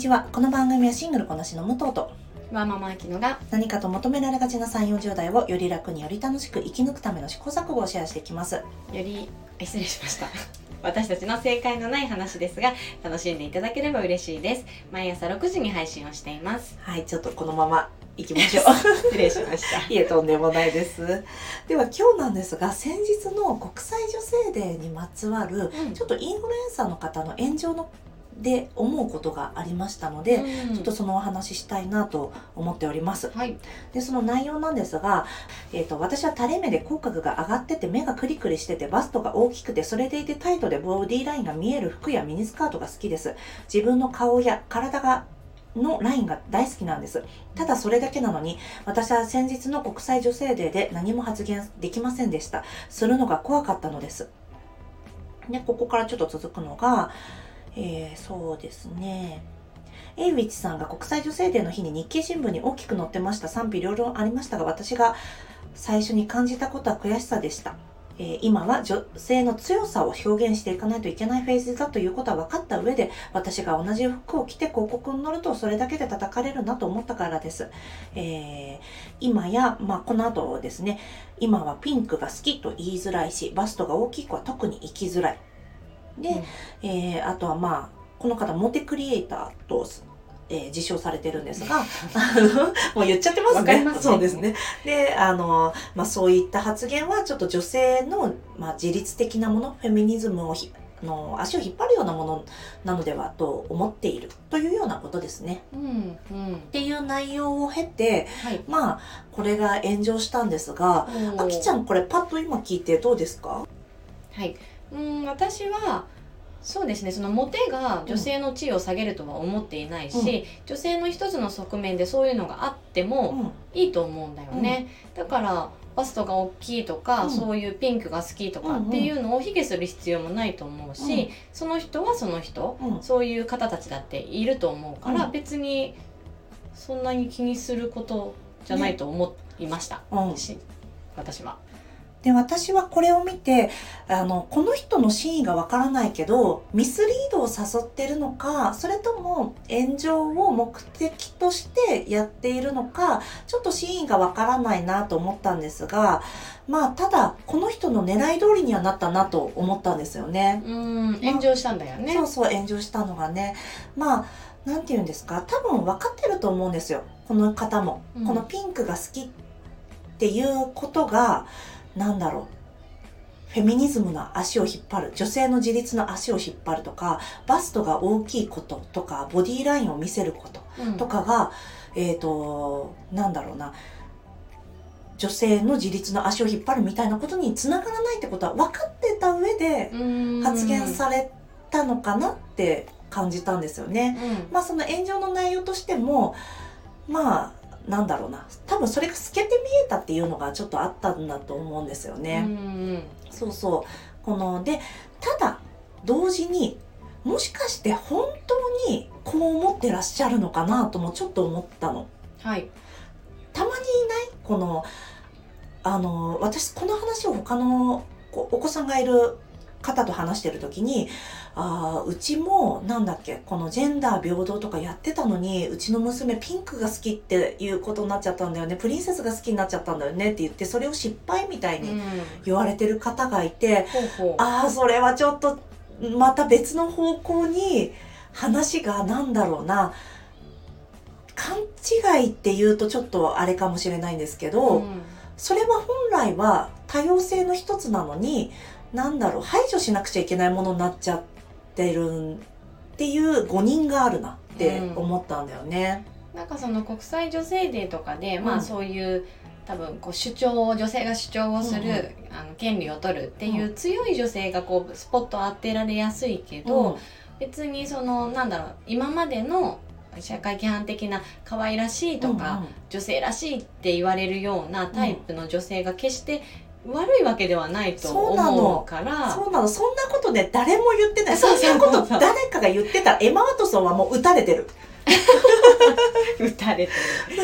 ちは。この番組はシングルこなしの武藤とわーママアキノが何かと求められがちな3 4 0代をより楽により楽しく生き抜くための試行錯誤をシェアしていきます。よりあ失礼しました。私たちの正解のない話ですが楽しんでいただければ嬉しいです。毎朝6時に配信をしています。はいちょっとこのまま行きましょう。失礼しました。いえとんでもないです。では今日なんですが先日の国際女性デーにまつわるうん。ちょっとインフルエンサーの方の炎上ので思うことがありましたので、うんちょっとそのお話ししたいなと思っております。はいで、その内容なんですが、えっ、と、私は垂れ目で口角が上がってて、目がクリクリしてて、バストが大きくて、それでいてタイトでボディラインが見える服やミニスカートが好きです。自分の顔や体が、のラインが大好きなんです。ただそれだけなのに、私は先日の国際女性デーで何も発言できませんでした。するのが怖かったのです。で、ここからちょっと続くのが、えー、そうですね。エイウィッチさんが国際女性デーの日に日経新聞に大きく載ってました。賛否両論ありましたが私が最初に感じたことは悔しさでした、えー今は女性の強さを表現していかないといけないフェーズだということは分かった上で私が同じ服を着て広告に載るとそれだけで叩かれるなと思ったからです、えー今や、まあ、この後ですね。今はピンクが好きと言いづらいしバストが大きい子は特に生きづらい。で、うん。えーあとはまあこの方モテクリエイターと、えー自称されてるんですが もう言っちゃってますね。すね。そうですね。であの、まあ、そういった発言はちょっと女性の、まあ、自律的なものフェミニズムをの足を引っ張るようなものなのではと思っているというようなことですね。うんうん。っていう内容を経てはい。まあこれが炎上したんですがあきちゃんんこれパッと今聞いてどうですか？はいうん私はそうですねそのモテが女性の地位を下げるとは思っていないし、女性の一つの側面でそういうのがあってうもん。いいと思うんだよね、だからバストが大きいとか、うん。そういうピンクが好きとかっていうのを卑下する必要もないと思うし、うん。その人はその人うん。そういう方たちだっていると思うから、うん。別にそんなに気にすることじゃないと思いました、うん。し私は。で私はこれを見てあのこの人の真意がわからないけどミスリードを誘ってるのかそれとも炎上を目的としてやっているのかちょっと真意がわからないなと思ったんですがまあただこの人の狙い通りにはなったなと思ったんですよね。うん炎上したんだよね。そうそう炎上したのがねまあなんて言うんですか多分分かってると思うんですよこの方も、うんこのピンクが好きっていうことがなんだろう。フェミニズムの足を引っ張る。女性の自立の足を引っ張るとかバストが大きいこととかボディーラインを見せることうん。とかが、えっ、となんだろうな。女性の自立の足を引っ張るみたいなことにつながらないってことは分かってた上でうん。発言されたのかなって感じたんですよね。うん。まあその炎上の内容としてもまあなんだろうな多分それが透けて見えたっていうのがちょっとあったんだと思うんですようね。んそうそうこのでただ同時にもしかして本当にこう思ってらっしゃるのかなともちょっと思ったの。はい。たまにいないこのあの私この話を他のこお子さんがいる方と話してる時にあーうちもなんだっけこのジェンダー平等とかやってたのにうちの娘ピンクが好きっていうことになっちゃったんだよねプリンセスが好きになっちゃったんだよねって言ってそれを失敗みたいに言われてる方がいて、ほうほう。ああそれはちょっとまた別の方向に話がなんだろうな。勘違いっていうとちょっとあれかもしれないんですけど、うん。それは本来は多様性の一つなのになんだろう排除しなくちゃいけないものになっちゃってるっていう誤認があるなって思ったんだよね。なんかその国際女性デーとかで、まうん。あそういう多分こう主張を女性が主張をする、うんうん。あの権利を取るっていうう強い女性がこうスポットを当てられやすいけど、別にそのなんだろう今までの社会規範的な可愛らしいとか、女性らしいって言われるようなタイプの女性が決して悪いわけではないと思うから。そうなの。そんなことね誰も言ってない。そんなこと誰かが言ってた。らエマ・ワトソンはもう撃たれてる。打たれてる。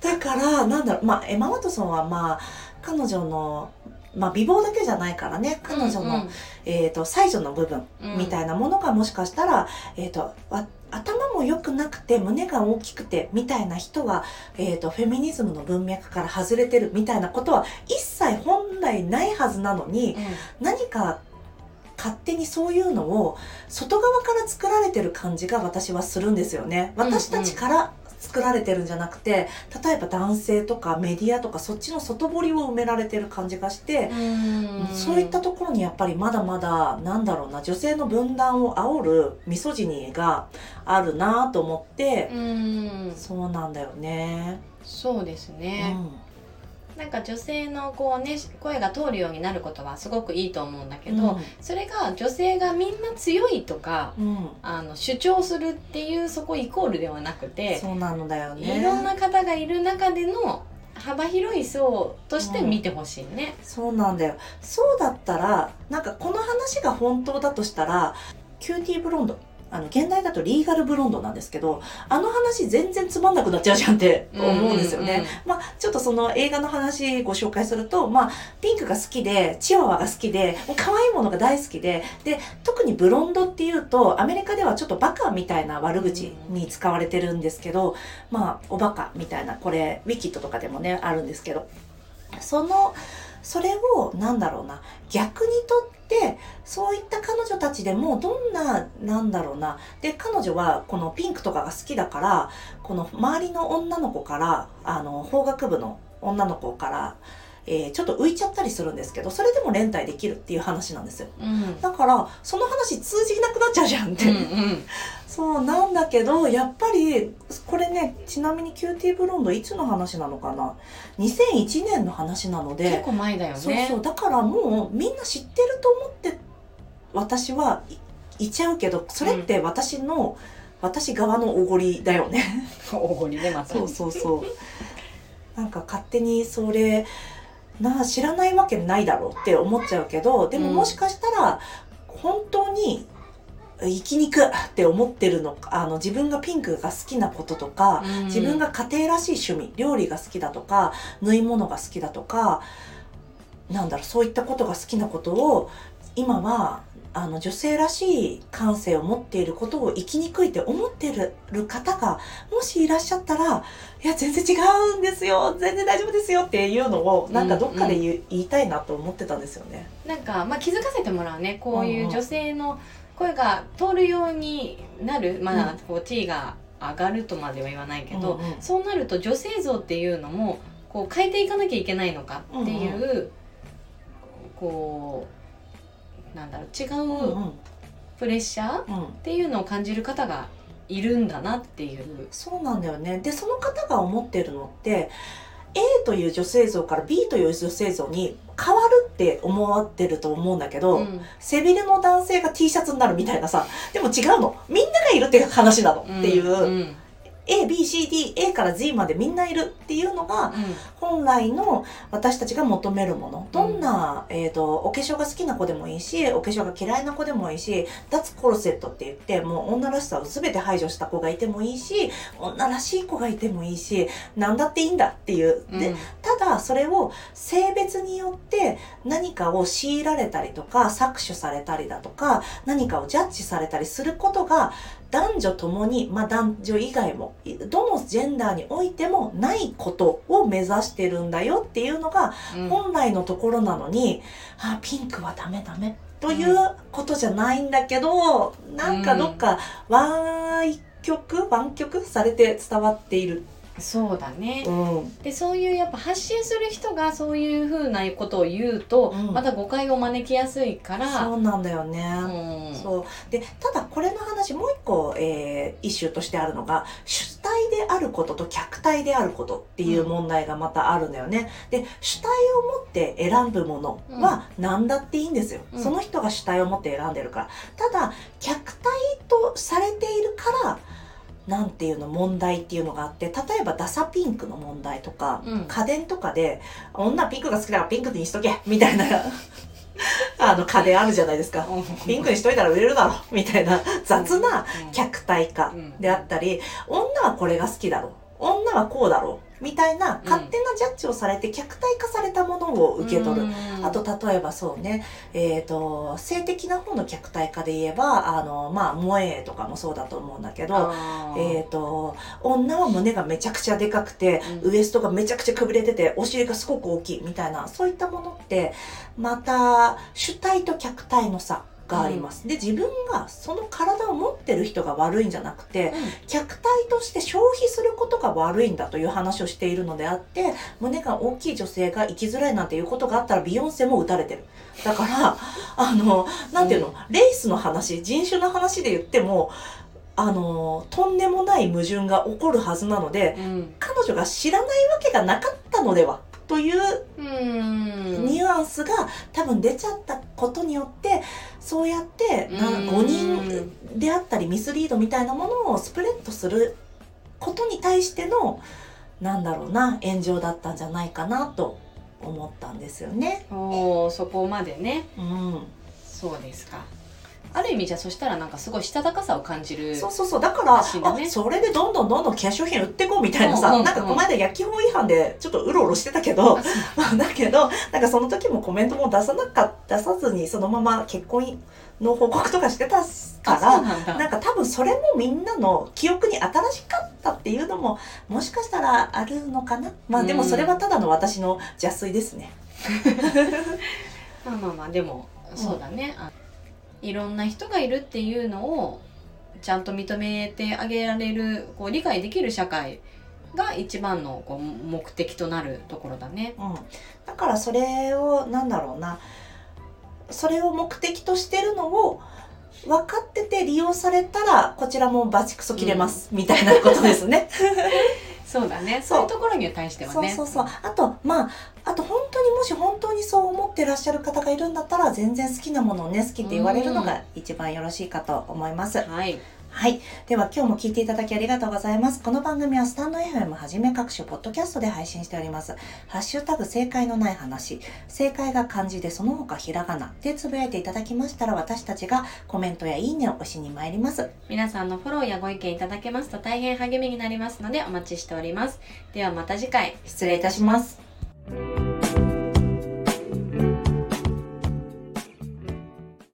だからなんだろう。まあエマ・ワトソンはまあ彼女のまあ美貌だけじゃないからね。彼女の、えー、と才女の部分みたいいなものがもしかしたら、えー、とわ頭も良くなくて胸が大きくてみたいな人は、えーと、フェミニズムの文脈から外れてるみたいなことは一切本来ないはずなのに、うん、何か勝手にそういうのを外側から作られてる感じが私はするんですよね。私たちから作られてるんじゃなくて例えば男性とかメディアとかそっちの外堀を埋められてる感じがしてそういったところにやっぱりまだまだなんだろうな女性の分断を煽るミソジニーがあるなと思ってそうなんだよね。そうですね、うんなんか女性のこうね声が通るようになることはすごくいいと思うんだけど、うん、それが女性がみんな強いとか、うん、あの主張するっていうそこイコールではなくてそうなのだよね。いろんな方がいる中での幅広い層として見てほしいね、うん、そうなんだよ。そうだったらなんかこの話が本当だとしたらキューティーブロンドあの、原題だと Legally Blonde なんですけど、あの話全然つまんなくなっちゃうじゃんって思うんですよね。まあ、ちょっとその映画の話ご紹介すると、まあ、ピンクが好きで、チワワが好きで、もう可愛いものが大好きで、で、特にブロンドっていうと、アメリカではちょっとバカみたいな悪口に使われてるんですけど、まあ、おバカみたいな、これ、ウィキッドとかでもね、あるんですけど、その、それを、なんだろうな、逆にとって、そういった彼女たちでも、どんな、なんだろうな、で、彼女は、このピンクとかが好きだから、この周りの女の子から、あの、法学部の女の子から、えー、ちょっと浮いちゃったりするんですけどそれでも連帯できるっていう話なんですよ、うん、だからその話通じなくなっちゃうじゃんって、うんうん、そうなんだけどやっぱりこれねちなみにキューティーブロンドいつの話なのかな？2001年の話なので結構前だよね。そうそう。だからもうみんな知ってると思って私は言っちゃうけどそれって私の、うん、私側のおごりだよね。おごりねまたそうそうそう。なんか勝手にそれなあ知らないわけないだろうって思っちゃうけどでももしかしたら本当に生きにくって思ってるのかあの自分がピンクが好きなこととか、うん、自分が家庭らしい趣味料理が好きだとか縫い物が好きだとかなんだろうそういったことが好きなことを今はあの女性らしい感性を持っていることを生きにくいって思ってる方がもしいらっしゃったらいや全然違うんですよ。全然大丈夫ですよっていうのをなんかどっかで言,、う言いたいなと思ってたんですよね。なんか、まあ、気づかせてもらうねこういう女性の声が通るようになる、まあ、こう T が上がるとまでは言わないけど、うんうん、そうなると女性像っていうのもこう変えていかなきゃいけないのかっていう、うんうん、こうなんだろう違うプレッシャーっていうのを感じる方がいるんだなっていう。そうなんだよね。でその方が思ってるのって A という女性像から B という女性像に変わるって思ってると思うんだけど、うん、背びれの男性が T シャツになるみたいなさでも違うの。みんながいるっていう話なのっていう、うんうん A、B、C、D、A から Z までみんないるっていうのが、本来の私たちが求めるもの。どんな、えっ、ー、と、お化粧が好きな子でもいいし、お化粧が嫌いな子でもいいし、脱コルセットって言って、もう女らしさを全て排除した子がいてもいいし、女らしい子がいてもいいし、何だっていいんだっていう。で、ただそれを性別によって何かを強いられたりとか、搾取されたりだとか、何かをジャッジされたりすることが、男女ともに、まあ男女以外も、どのジェンダーにおいてもないことを目指してるんだよっていうのが本来のところなのに、うん、あ、ピンクはダメダメということじゃないんだけど、うん、なんかどっか湾曲湾曲されて伝わっているそうだね、うん、でそういうやっぱ発信する人がそういうふうなことを言うと、うん、また誤解を招きやすいから。そうなんだよね、うん、そう。でただこれの話もう一個、えー、イシューとしてあるのが主体であることと客体であることっていう問題がまたあるんだよね、で主体を持って選ぶものは何だっていいんですよ、その人が主体を持って選んでるから。ただ客体とされているからなんていうの問題っていうのがあって例えばダサピンクの問題とか、うん、家電とかで女ピンクが好きだからピンクにしとけみたいな あの家電あるじゃないですか。ピンクにしといたら売れるだろみたいな雑な客体化であったり女はこれが好きだろ女はこうだろうみたいな勝手なジャッジをされて客体化されたものを受け取る。あと例えばそうね、えっ、と性的な方の客体化で言えばあのまあ萌えとかもそうだと思うんだけど、えっ、と女は胸がめちゃくちゃでかくて、うん。ウエストがめちゃくちゃくびれててお尻がすごく大きいみたいなそういったものってまた主体と客体の差があります。で自分がその体を持ってる人が悪いんじゃなくて客体として消費することが悪いんだという話をしているのであって胸が大きい女性が生きづらいなんていうことがあったらビヨンセも打たれてる。だから あのなんていうの、レースの話人種の話で言ってもあのとんでもない矛盾が起こるはずなのでうん。彼女が知らないわけがなかったのではといううん。ニュアンスが多分出ちゃったことによってそうやって誤認であったりミスリードみたいなものをスプレッドすることに対してのなんだろうな炎上だったんじゃないかなと思ったんですよね。おーそこまでね。うん、そうですかある意味じゃあそしたらなんかすごいしたたかさを感じるそうそうそう。だから、ね。あそれでどんどんどんどん化粧品売ってこうみたいなさ、うんうんうん。なんかこの間焼き法違反でちょっとうろうろしてたけどあそう だけどなんかその時もコメントも出さなかった出さずにそのまま結婚の報告とかしてたからなんか多分それもみんなの記憶に新しかったっていうのももしかしたらあるのかな。まあでもそれはただの私の邪推ですね。まあまあまあでもそうだね、あいろんな人がいるっていうのをちゃんと認めてあげられるこう理解できる社会が一番のこう目的となるところだね。うん、だからそれをなんだろうなそれを目的としてるのを分かってて利用されたらこちらもバチクソ切れます、みたいなことですね。そうだね。そそうういうところに対してはね。そうそうそう。あとまああと本当にもし本当にそう思ってらっしゃる方がいるんだったら全然好きなものをね好きって言われるのが一番よろしいかと思います。はい。はい。では今日も聞いていただきありがとうございます。この番組はスタンド FM はじめ各種ポッドキャストで配信しております。ハッシュタグ正解のない話。正解が漢字でその他ひらがなでつぶやいていただきましたら私たちがコメントやいいねを押しに参ります。皆さんのフォローやご意見いただけますと大変励みになりますのでお待ちしております。ではまた次回。失礼いたします。